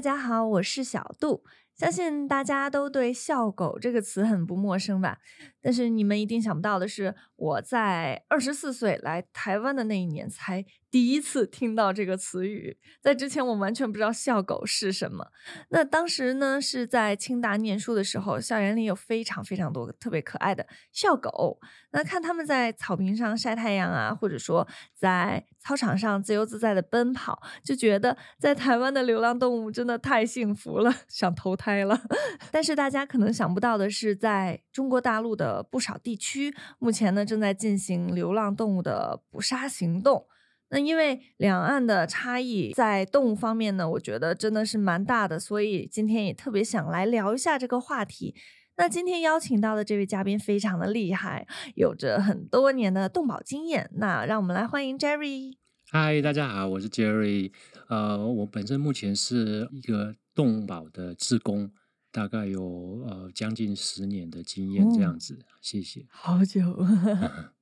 大家好，我是小杜。相信大家都对“笑狗”这个词很不陌生吧？但是你们一定想不到的是，我在二十四岁来台湾的那一年，才第一次听到这个词语。在之前，我完全不知道“笑狗”是什么。那当时呢，是在清大念书的时候，校园里有非常非常多特别可爱的笑狗。那看他们在草坪上晒太阳啊，或者说在操场上自由自在的奔跑，就觉得在台湾的流浪动物真的太幸福了，想投胎了。但是大家可能想不到的是，在中国大陆的不少地区，目前呢正在进行流浪动物的捕杀行动。那因为两岸的差异在动物方面呢，我觉得真的是蛮大的，所以今天也特别想来聊一下这个话题。那今天邀请到的这位嘉宾非常的厉害，有着很多年的动保经验。那让我们来欢迎 Jerry。嗨，大家好，我是 Jerry。呃，我本身目前是一个动保的志工，大概有呃将近十年的经验这样子。谢谢。好久。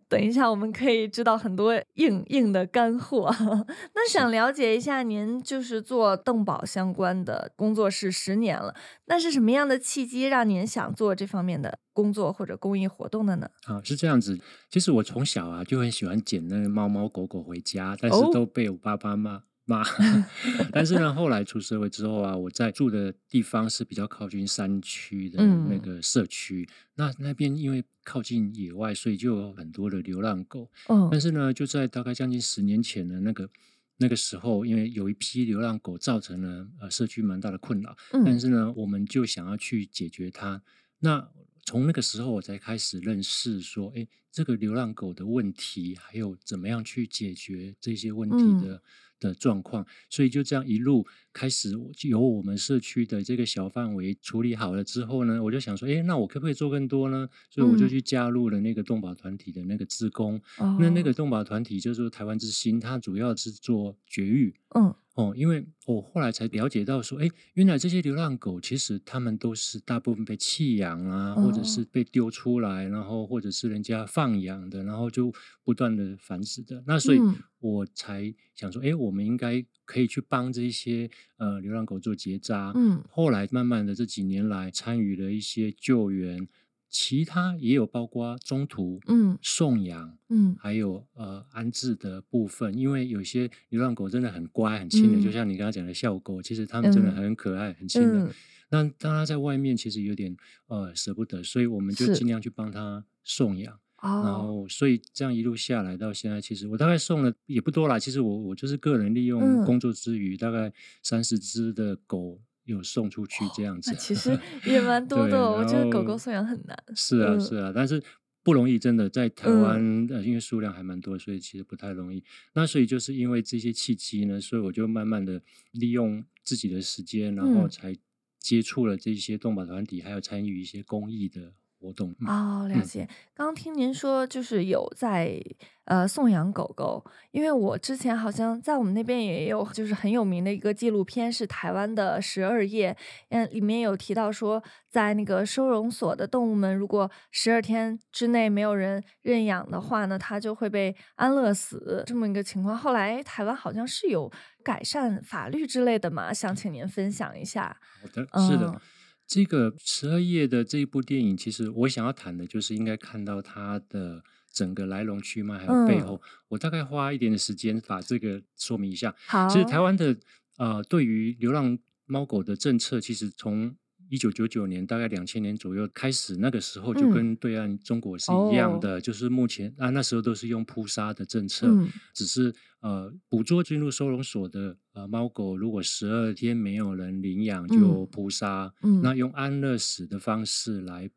等一下，我们可以知道很多硬硬的干货。那想了解一下，您就是做动保相关的工作是十年了，那是什么样的契机让您想做这方面的工作或者公益活动的呢？啊，是这样子。其实我从小啊就很喜欢捡那个猫猫狗狗回家，但是都被我爸爸骂。骂，但是呢，后来出社会之后啊，我在住的地方是比较靠近山区的那个社区，那那边因为靠近野外，所以就有很多的流浪狗。嗯，但是呢，就在大概将近十年前的那个那个时候，因为有一批流浪狗造成了呃社区蛮大的困扰，但是呢，我们就想要去解决它。那从那个时候，我才开始认识说，哎，这个流浪狗的问题，还有怎么样去解决这些问题的。的状况，所以就这样一路开始由我们社区的这个小范围处理好了之后呢，我就想说，哎，那我可不可以做更多呢？所以我就去加入了那个动保团体的那个志工。那那个动保团体就是台湾之星，它主要是做绝育。嗯。哦，因为我后来才了解到说，哎，原来这些流浪狗其实它们都是大部分被弃养啊，或者是被丢出来，然后或者是人家放养的，然后就不断的繁殖的。那所以我才想说，哎，我们应该可以去帮这些呃流浪狗做结扎。嗯，后来慢慢的这几年来参与了一些救援。其他也有包括中途嗯送养嗯还有呃安置的部分，因为有些流浪狗真的很乖很亲的，就像你刚刚讲的校狗，其实它们真的很可爱很亲的。那当它在外面其实有点呃舍不得，所以我们就尽量去帮它送养。然后所以这样一路下来到现在，其实我大概送了也不多啦。其实我我就是个人利用工作之余，大概三十只的狗。有送出去这样子，其实 也蛮多的。我觉得狗狗送养很难。是啊，是啊，但是不容易，真的在台湾，呃，因为数量还蛮多，所以其实不太容易。那所以就是因为这些契机呢，所以我就慢慢的利用自己的时间，然后才接触了这些动保团体，还有参与一些公益的。活动哦，了解。刚听您说，就是有在呃送养狗狗，因为我之前好像在我们那边也有，就是很有名的一个纪录片，是台湾的十二夜，嗯，里面有提到说，在那个收容所的动物们，如果十二天之内没有人认养的话呢，它就会被安乐死这么一个情况。后来台湾好像是有改善法律之类的嘛，想请您分享一下。好的，是的。这个十二页的这一部电影，其实我想要谈的就是应该看到它的整个来龙去脉，还有背后。我大概花一点的时间把这个说明一下。好，其实台湾的呃，对于流浪猫狗的政策，其实从一九九九年大概两千年左右开始，那个时候就跟对岸中国是一样的，就是目前啊那时候都是用扑杀的政策，只是呃捕捉进入收容所的呃猫狗，如果十二天没有人领养就扑杀，那用安乐死的方式来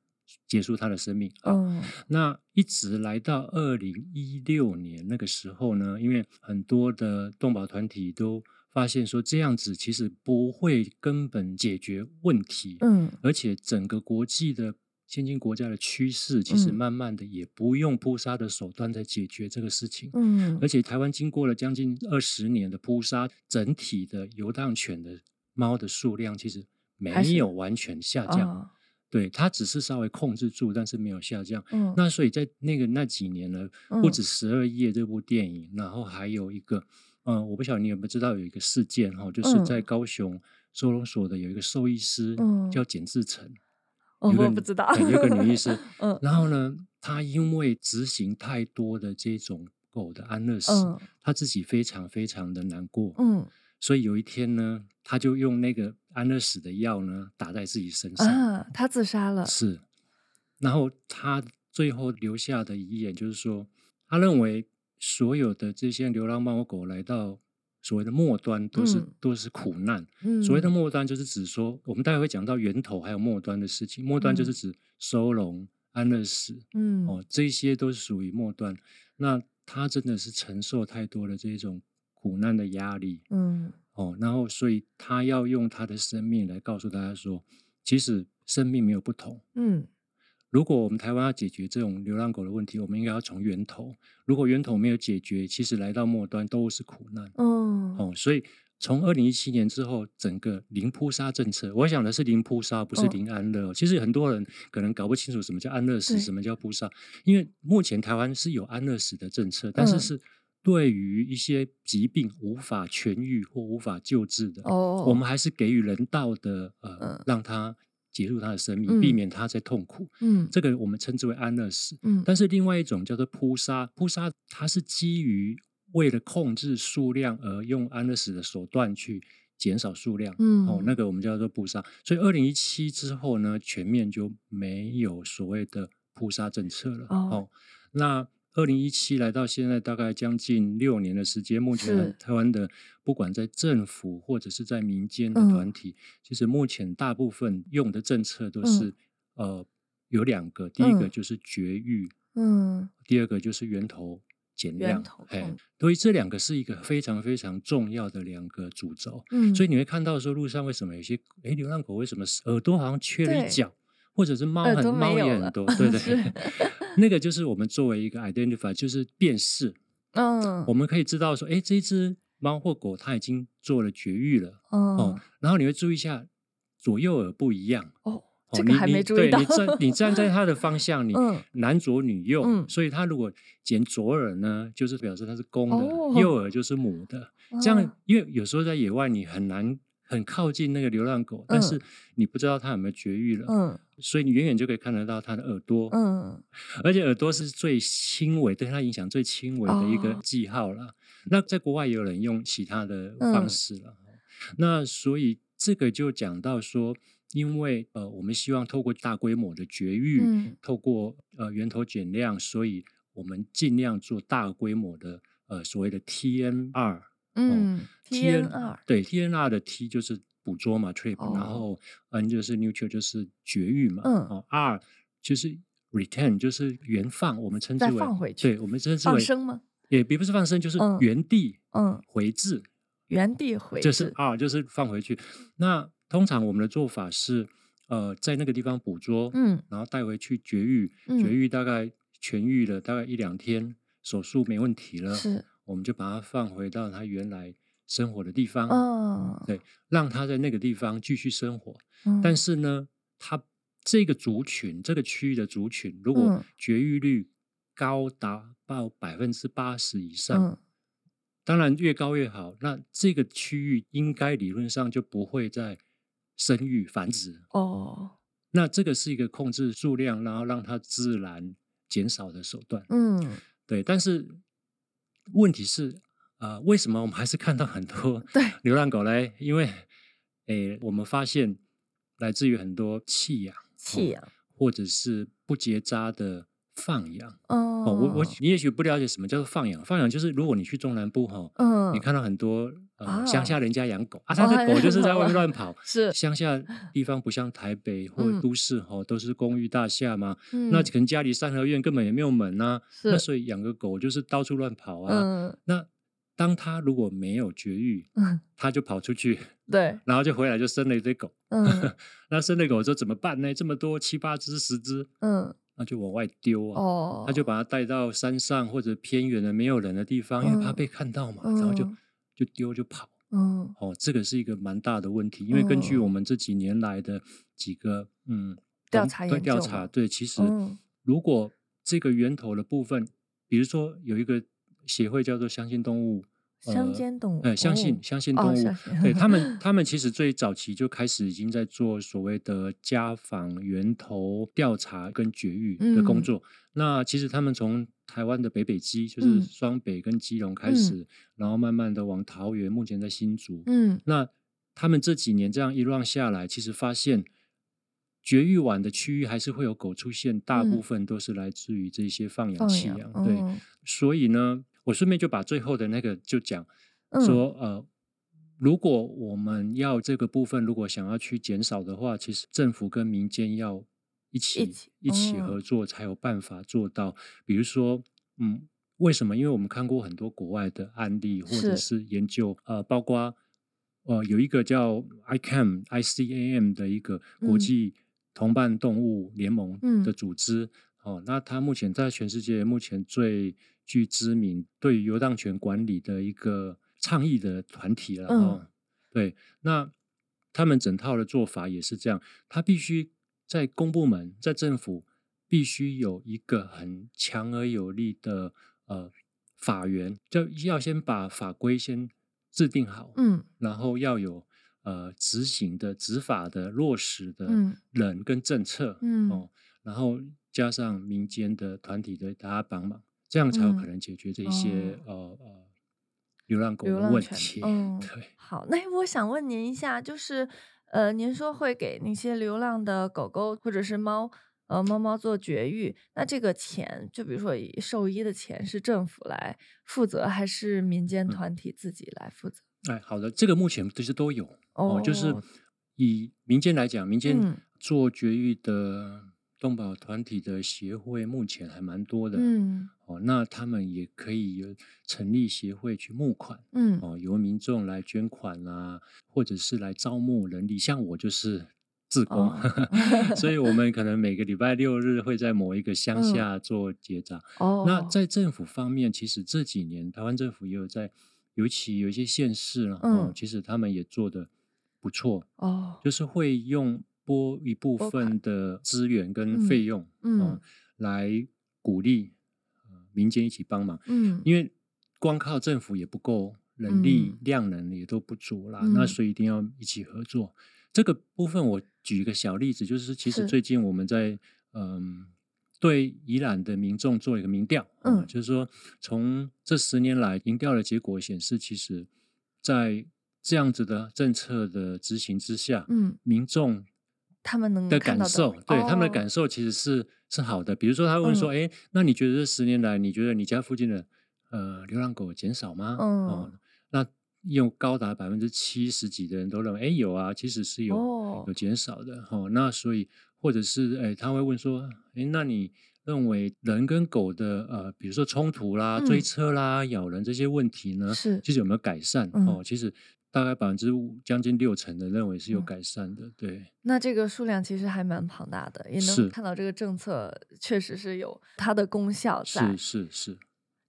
结束它的生命啊。那一直来到二零一六年那个时候呢，因为很多的动保团体都。发现说这样子其实不会根本解决问题，嗯，而且整个国际的先进国家的趋势，其实慢慢的也不用扑杀的手段在解决这个事情，嗯，而且台湾经过了将近二十年的扑杀，整体的游荡犬的猫的数量其实没有完全下降，对，它只是稍微控制住，但是没有下降，嗯，那所以在那个那几年呢，不止十二夜这部电影，然后还有一个。嗯，我不晓得你有没有知道有一个事件哈，就是在高雄收容所的有一个兽医师嗯。叫简志成，哦有个我不知道对有一个女医师。嗯。然后呢，她因为执行太多的这种狗的安乐死，嗯。她自己非常非常的难过，嗯。所以有一天呢，她就用那个安乐死的药呢打在自己身上，啊，他自杀了，是，然后她最后留下的遗言就是说，她认为所有的这些流浪猫狗来到所谓的末端都是、嗯。都是苦难，嗯，所谓的末端就是指说，我们待会会讲到源头还有末端的事情。末端就是嗯。指收容、安乐死，嗯。哦，这些都是属于末端。那他真的是承受太多的这种苦难的压力，嗯。哦，然后所以他要用他的生命来告诉大家说，其实生命没有不同。嗯如果我们台湾要解决这种流浪狗的问题，我们应该要从源头。如果源头没有解决，其实来到末端都是苦难。嗯哦，所以从二零一七年之后，整个零扑杀政策，我想的是零扑杀，不是哦。零安乐哦。其实很多人可能搞不清楚什么叫安乐死，什么叫扑杀，因为目前台湾是有安乐死的政策，但是嗯。是对于一些疾病无法痊愈或无法救治的，哦，我们还是给予人道的呃，嗯。让他结束他的生命，避嗯免他在痛苦。嗯这个我们称之为安乐死。嗯但是另外一种叫做扑杀，扑杀它是基于为了控制数量而用安乐死的手段去减少数量。嗯哦，那个我们叫做扑杀。所以二零一七之后呢，全面就没有所谓的扑杀政策了。哦那二零一七来到现在大概将近六年的时间，目前台湾的不管在政府或者是在民间的嗯。团体，其实目前大部分用的政策都是、呃有两个，第一个嗯。就是绝育，嗯。第二个就是源头减量。哎，所以这两个是一个非常非常重要的两个主轴。嗯，所以你会看到说路上为什么有些诶流浪狗为什么耳朵好像缺了一角，或者是猫很猫也很多，对对是。对，那个就是我们作为一个 identify 就是辨识，嗯。我们可以知道说，诶这一只猫或狗它已经做了绝育了哦哦，然后你会注意一下左右耳不一样。哦，哦这个还没注意到对你，站你站在它的方向，你嗯男左女右，嗯所以它如果剪左耳呢，就是表示它是公的；哦右耳就是母的。这样哦，因为有时候在野外你很难很靠近那个流浪狗，但是你不知道它有没有绝育了，嗯所以你远远就可以看得到它的耳朵，嗯而且耳朵是最轻微对它影响最轻微的一个哦记号了。那在国外也有人用其他的方嗯式了。那所以这个就讲到说，因为呃，我们希望透过大规模的绝育，嗯透过呃源头减量，所以我们尽量做大规模的呃所谓的 TNR。嗯 T N TN R 对 TNR 的 T 就是捕捉嘛，trip，、哦然后 N 就是 neutral 就是绝育嘛，嗯。哦 R 就是 return 就是原放，我们称之为放回去对，我们称之为放生吗？也并不是放生，就是嗯原地嗯，回置，原地回就是置 R 就是放回去。那通常我们的做法是，呃，在那个地方捕捉，嗯。然后带回去绝育，嗯。绝育大概痊愈了大概一两天，手术没问题了，是。我们就把它放回到它原来生活的地方，哦对，让他在那个地方继续生活。嗯，但是呢，他这个族群，这个区域的族群，如果嗯绝育率高达到百分之八十以上，嗯当然越高越好。那这个区域应该理论上就不会再生育繁殖。哦那这个是一个控制数量，然后让它自然减少的手段。嗯对，但是问题是，呃，为什么我们还是看到很多对 流浪狗嘞？因为，诶，我们发现来自于很多弃养、弃养或者是不结扎的放养。哦哦，我我你也许不了解什么叫做放养。放养就是如果你去中南部哈、嗯你看到很多呃啊乡下人家养狗啊，他的哦狗就是在外面 乱跑。是乡下地方不像台北或嗯都市哈、都是公寓大厦嘛，嗯那可能家里三合院根本也没有门呐、是那所以养个狗就是到处乱跑啊。嗯那当他如果没有绝育，嗯。它就跑出去，对。然后就回来就生了一堆狗。嗯。那生了狗之后怎么办呢？这么多七八只、十只，嗯。那就往外丢啊。哦，他就把它带到山上或者偏远的没有人的地方，因为怕嗯被看到嘛，然后就。嗯就丢就跑。嗯。哦，这个是一个蛮大的问题，因为根据嗯我们这几年来的几个嗯调查对调查，对，其。实嗯。如果这个源头的部分，比如说有一个协会叫做相信动物乡间动物，呃，相信哦相信动物，哦对他们，他们其实最早期就开始已经在做所谓的家访、源头调查跟绝育的工嗯。作。那其实他们从台湾的北北基，就是嗯。双北跟基隆开嗯。始，然后慢慢的往桃园，目前在新竹。嗯。那他们这几年这样一浪下来，其实发现绝育晚的区域还是会有狗出现，大部嗯。分都是来自于这些放养弃养。对，嗯所以呢，我顺便就把最后的那个就讲嗯说，呃，如果我们要这个部分，如果想要去减少的话，其实政府跟民间要一起起一起嗯合作，才有办法做到。比如说，嗯，为什么？因为我们看过很多国外的案例，或者是是研究，呃，包括呃有一个叫 ICAM ICAM 的一个国嗯际同伴动物联盟嗯的组织。哦，那它目前在全世界目前最具知名对于游荡权管理的一个倡议的团体了。嗯。哦，对，那他们整套的做法也是这样，他必须在公部门、在政府必须有一个很强而有力的呃法源，就要先把法规先制定好，嗯。然后要有呃执行的、执法的、落实的嗯。人跟政策，嗯。哦，然后加上民间的团体的大家帮忙，这样才有可嗯能解决这些、呃呃流浪狗的问题。嗯对，好，那我想问您一下，就是呃，您说会给那些流浪的狗狗或者是猫，呃，猫猫做绝育，那这个钱，就比如说以兽医的钱，是政府来负责，还是民间嗯团体自己来负责？哎，好的，这个目前其实都有哦就是哦以民间来讲，民间嗯做绝育的动保团体的协会目前还蛮多的。嗯哦，那他们也可以有成立协会去募款嗯。哦，由民众来捐款啊，或者是来招募人力。像我就是志工，哦。所以我们可能每个礼拜六日会在某一个乡嗯。下做结扎。哦，那在政府方面，其实这几年台湾政府也有在，尤其有一些县市啊，哦嗯。其实他们也做的不错，哦。就是会用拨一部分的资源跟嗯费用，嗯。哦来鼓励呃民间一起帮忙，嗯。因为光靠政府也不够，人力嗯。量能也都不足啦，那嗯所以一定要一起合作。这个部分我举一个小例子，就是其实最近我们在嗯。对宜兰的民众做一个民调，啊嗯就是说从这十年来民调的结果显示，其实，在这样子的政策的执行之下，嗯，民众他们能的感受，对、他们的哦感受其实是是好的。比如说，他会问说：“嗯哎、那你觉得这十年来，你觉得你家附近的呃流浪狗减少吗？”哦嗯，那有高达百分之七十几的人都认为，哎，有啊，其实是有、哦有减少的。哦，那所以或者是哎，他会问说：“哎，那你认为人跟狗的呃，比如说冲突啦、追嗯车啦、咬人这些问题呢，是其实有没有改善？嗯哦，其实。”大概百分之五，将近六成的认为是有嗯改善的，对。那这个数量其实还蛮庞大的，也能看到这个政策确实是有它的功效在是。是是，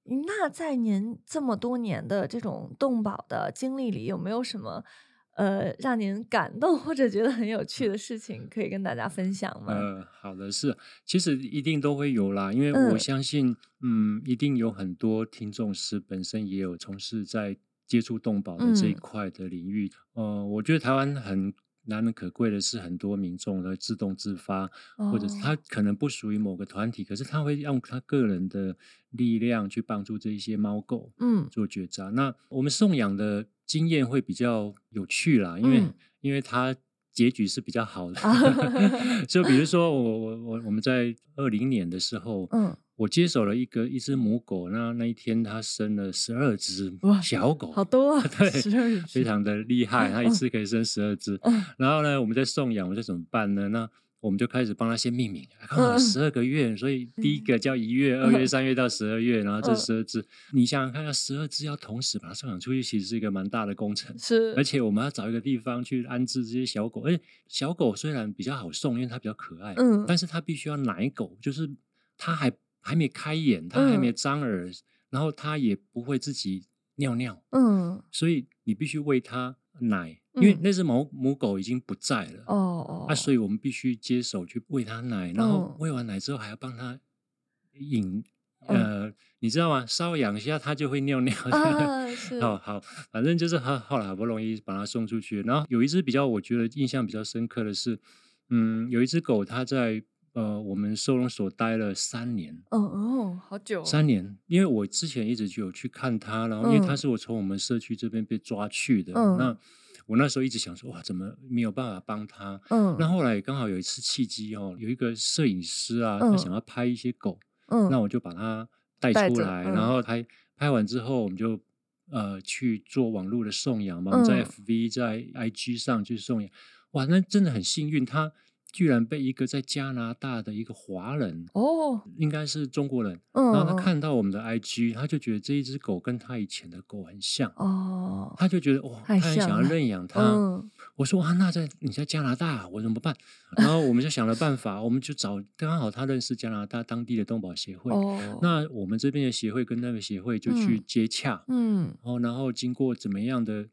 那在您这么多年的这种动保的经历里，有没有什么呃让您感动或者觉得很有趣的事情可以跟大家分享吗？呃，好的是，其实一定都会有啦，因为我嗯相信，嗯，一定有很多听众是本身也有从事在接触动保的这一嗯块的领域。呃，我觉得台湾很难能可贵的是，很多民众的自动自发，或者是他哦可能不属于某个团体，可是他会用他个人的力量去帮助这一些猫狗。嗯做绝扎。那我们送养的经验会比较有趣啦，因为、嗯因为它结局是比较好的。啊 就比如说我我我我们在二零年的时候，嗯，我接手了一个一只母狗，那那一天它生了十二只哇小狗，好多啊，对十二只非常的厉害，它一次可以生十二只。嗯然后呢，我们在送养，我们就怎么办呢？那我们就开始帮它先命名，刚好嗯十二个月，所以第一个叫一月、二月、三月到十二月，然后这嗯十二只，你想想看，要十二只要同时把它送养出去，其实是一个蛮大的工程。是，而且我们要找一个地方去安置这些小狗，而且小狗虽然比较好送，因为它比较可爱，嗯但是它必须要奶狗，就是它还还没开眼，它还没嗯张耳，然后它也不会自己尿尿，嗯所以你必须喂它奶，因为嗯那只母母狗已经不在了。哦哦，啊，所以我们必须接手去喂它奶，然后嗯喂完奶之后还要帮它饮呃，你知道吗？稍养一下它就会尿尿的。啊，是，好好，反正就是后后来好不容易把它送出去。然后有一只比较我觉得印象比较深刻的是，嗯，有一只狗它在呃我们收容所待了三年。哦哦，好久哦，三年，因为我之前一直就有去看它，然后因为它嗯。是我从我们社区这边被抓去的，嗯那我那时候一直想说，哇，怎么没有办法帮它？嗯，那后来刚好有一次契机哦，有一个摄影师啊，他嗯。想要拍一些狗，嗯，那我就把它带出来，嗯。然后拍拍完之后，我们就呃去做网络的送养嘛，在嗯。FV 在 IG 上去送养，哇，那真的很幸运，他居然被一个在加拿大的一个华人，哦，应该是中国人，嗯，然后他嗯，看到我们的 IG，他就觉得这一只狗跟他以前的狗很像，哦，他就觉得哇，他太很想要认养它。嗯我说啊，那在你在加拿大，我怎么办？然后我们就想了办法，我们就找刚好他认识加拿大当地的动保协会，哦，那我们这边的协会跟那个协会就去嗯接洽，嗯哦，然后经过怎么样的，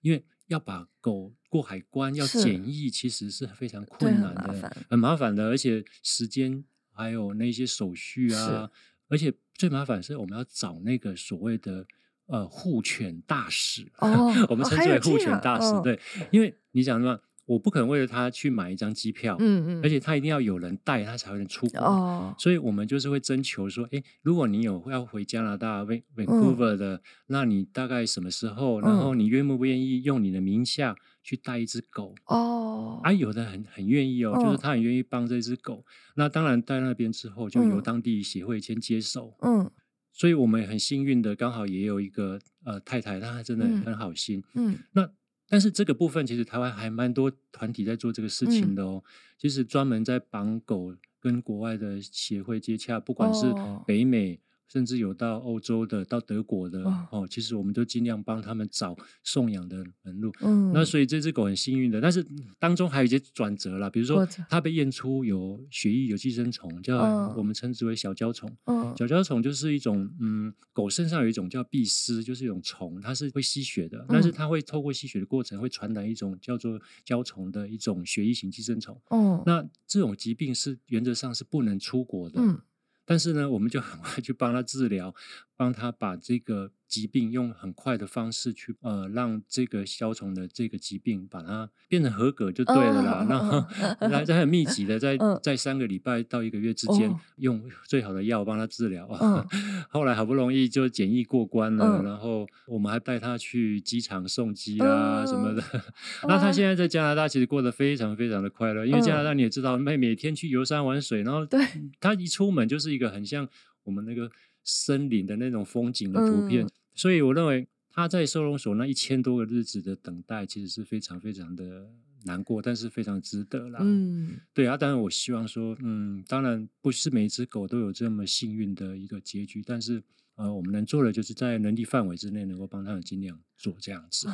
因为要把狗过海关要检疫，其实是非常困难的，麻很麻烦的，而且时间还有那些手续啊，而且最麻烦是我们要找那个所谓的呃护犬大使，哦 我们称之为护犬大使，嗯。对，因为你讲什么，我不可能为了他去买一张机票，嗯嗯，而且他一定要有人带他才会能出国，哦，所以我们就是会征求说，哎，如果你有要回加拿大 Van Vancouver 的，那你大概什么时候？然后嗯你愿不愿意用你的名下去带一只狗？哦，啊，有的很很愿意哦，就是嗯他很愿意帮这只狗。那当然在那边之后，就由嗯当地协会先接手。嗯所以我们很幸运的，刚好也有一个呃太太，她真的嗯很好心。嗯那但是这个部分，其实台湾还蛮多团体在做这个事情的哦。其实专门在绑狗跟国外的协会接洽，不管是哦北美，甚至有到欧洲的、到德国的哦。哦，其实我们都尽量帮他们找送养的门路。嗯，那所以这只狗很幸运的，但是当中还有一些转折啦，比如说它被验出有血液有寄生虫，叫嗯我们称之为小胶虫。嗯小胶虫就是一种，嗯，狗身上有一种叫蜱丝，就是一种虫，它是会吸血的，但是嗯。它会透过吸血的过程会传染一种叫做胶虫的一种血液型寄生虫。哦，那这种疾病是原则上是不能出国的，嗯但是呢，我们就很快去帮他治疗，帮他把这个疾病用很快的方式去呃，让这个消虫的这个疾病把它变成合格就对了啦。哦然后来在很密集的在嗯在三个礼拜到一个月之间，哦用最好的药帮他治疗。后来好不容易就检疫过关了，嗯然后我们还带他去机场送机啊、什么的。嗯 那他现在在加拿大其实过得非常非常的快乐，因为加拿嗯大你也知道，每每天去游山玩水，然后对他一出门就是一个很像我们那个森林的那种风景的图片，嗯所以我认为他在收容所那一千多个日子的等待，其实是非常非常的难过，但是非常值得啦。嗯对啊，当然我希望说，嗯，当然不是每一只狗都有这么幸运的一个结局，但是呃，我们能做的就是在能力范围之内，能够帮他们尽量做这样子。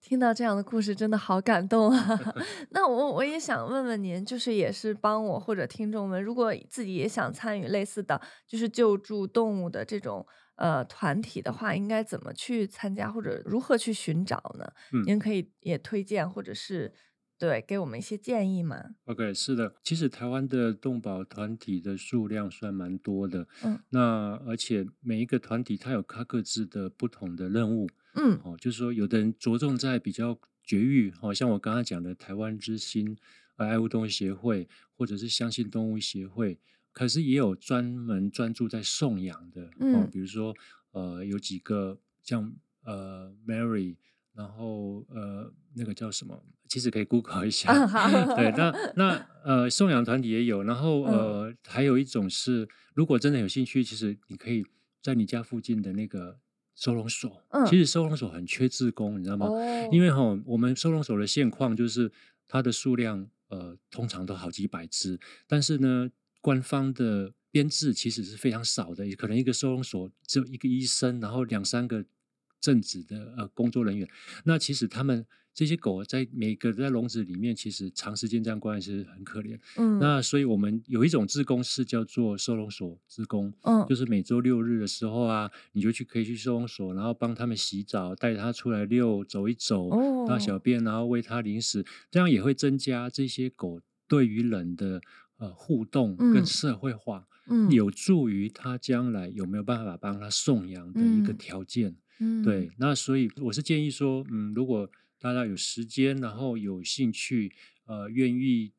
听到这样的故事，真的好感动啊！那我我也想问问您，就是也是帮我或者听众们，如果自己也想参与类似的就是救助动物的这种呃团体的话，应该怎么去参加，或者如何去寻找呢？嗯您可以也推荐，或者是对给我们一些建议吗？OK，是的，其实台湾的动保团体的数量算蛮多的，嗯那而且每一个团体它有它各自的不同的任务，嗯。哦，就是说有的人着重在比较绝育，哦，像我刚刚讲的台湾之星、呃爱护动物协会，或者是相信动物协会，可是也有专门专注在送养的，哦嗯，比如说呃有几个像呃 Mary，然后呃那个叫什么，其实可以 Google 一下，对，那那呃送养团体也有，然后嗯。呃还有一种是，如果真的有兴趣，其实你可以在你家附近的那个收容所，嗯其实收容所很缺志工，你知道吗？哦，因为哈，我们收容所的现况就是它的数量呃通常都好几百只，但是呢，官方的编制其实是非常少的，也可能一个收容所只有一个医生，然后两三个正职的呃工作人员。那其实他们这些狗在每个在笼子里面，其实长时间这样关是很可怜。嗯那所以我们有一种志工是叫做收容所志工，嗯就是每周六日的时候啊，你就去可以去收容所，然后帮他们洗澡，带它出来遛，走一走，大哦小便，然后喂它零食，这样也会增加这些狗对于人的呃互动嗯跟社会化。嗯有助于它将来有没有办法帮它送养的一个嗯条件。嗯对，那所以我是建议说，嗯，如果大家有时间，然后有兴趣，呃，愿意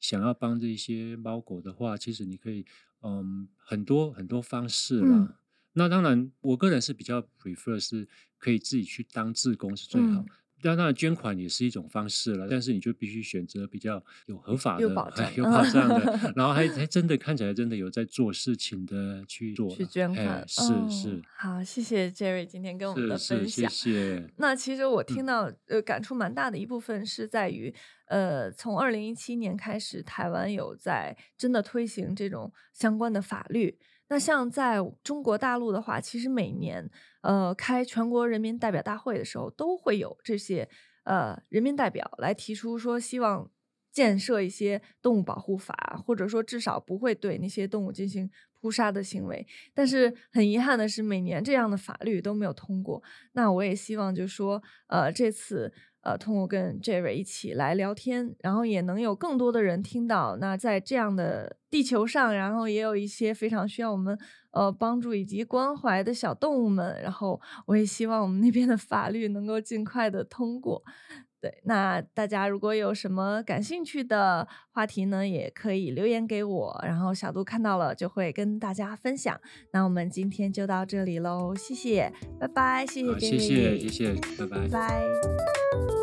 想要帮这些猫狗的话，其实你可以，嗯，很多很多方式啦。嗯那当然，我个人是比较 prefer 是可以自己去当志工是最好。当然，捐款也是一种方式了，但是你就必须选择比较有合法的、有保 障有保障的，然后还 还真的看起来真的有在做事情的去做去捐款，是哦是好，谢谢 Jerry 今天跟我们的分享。谢。那其实我嗯听到、呃感触蛮大的一部分是在于，呃，从二零一七年开始，台湾有在真的推行这种相关的法律。那像在中国大陆的话，其实每年呃开全国人民代表大会的时候，都会有这些呃人民代表来提出说希望。建设一些动物保护法，或者说至少不会对那些动物进行扑杀的行为。但是很遗憾的是，每年这样的法律都没有通过。那我也希望，就说，呃，这次呃，通过跟 Jerry 一起来聊天，然后也能有更多的人听到。那在这样的地球上，然后也有一些非常需要我们呃帮助以及关怀的小动物们。然后我也希望我们那边的法律能够尽快的通过。对，那大家如果有什么感兴趣的话题呢，也可以留言给我，然后小度看到了就会跟大家分享。那我们今天就到这里喽，谢谢，拜拜，谢谢好，Jerry，谢谢谢谢，拜拜拜拜。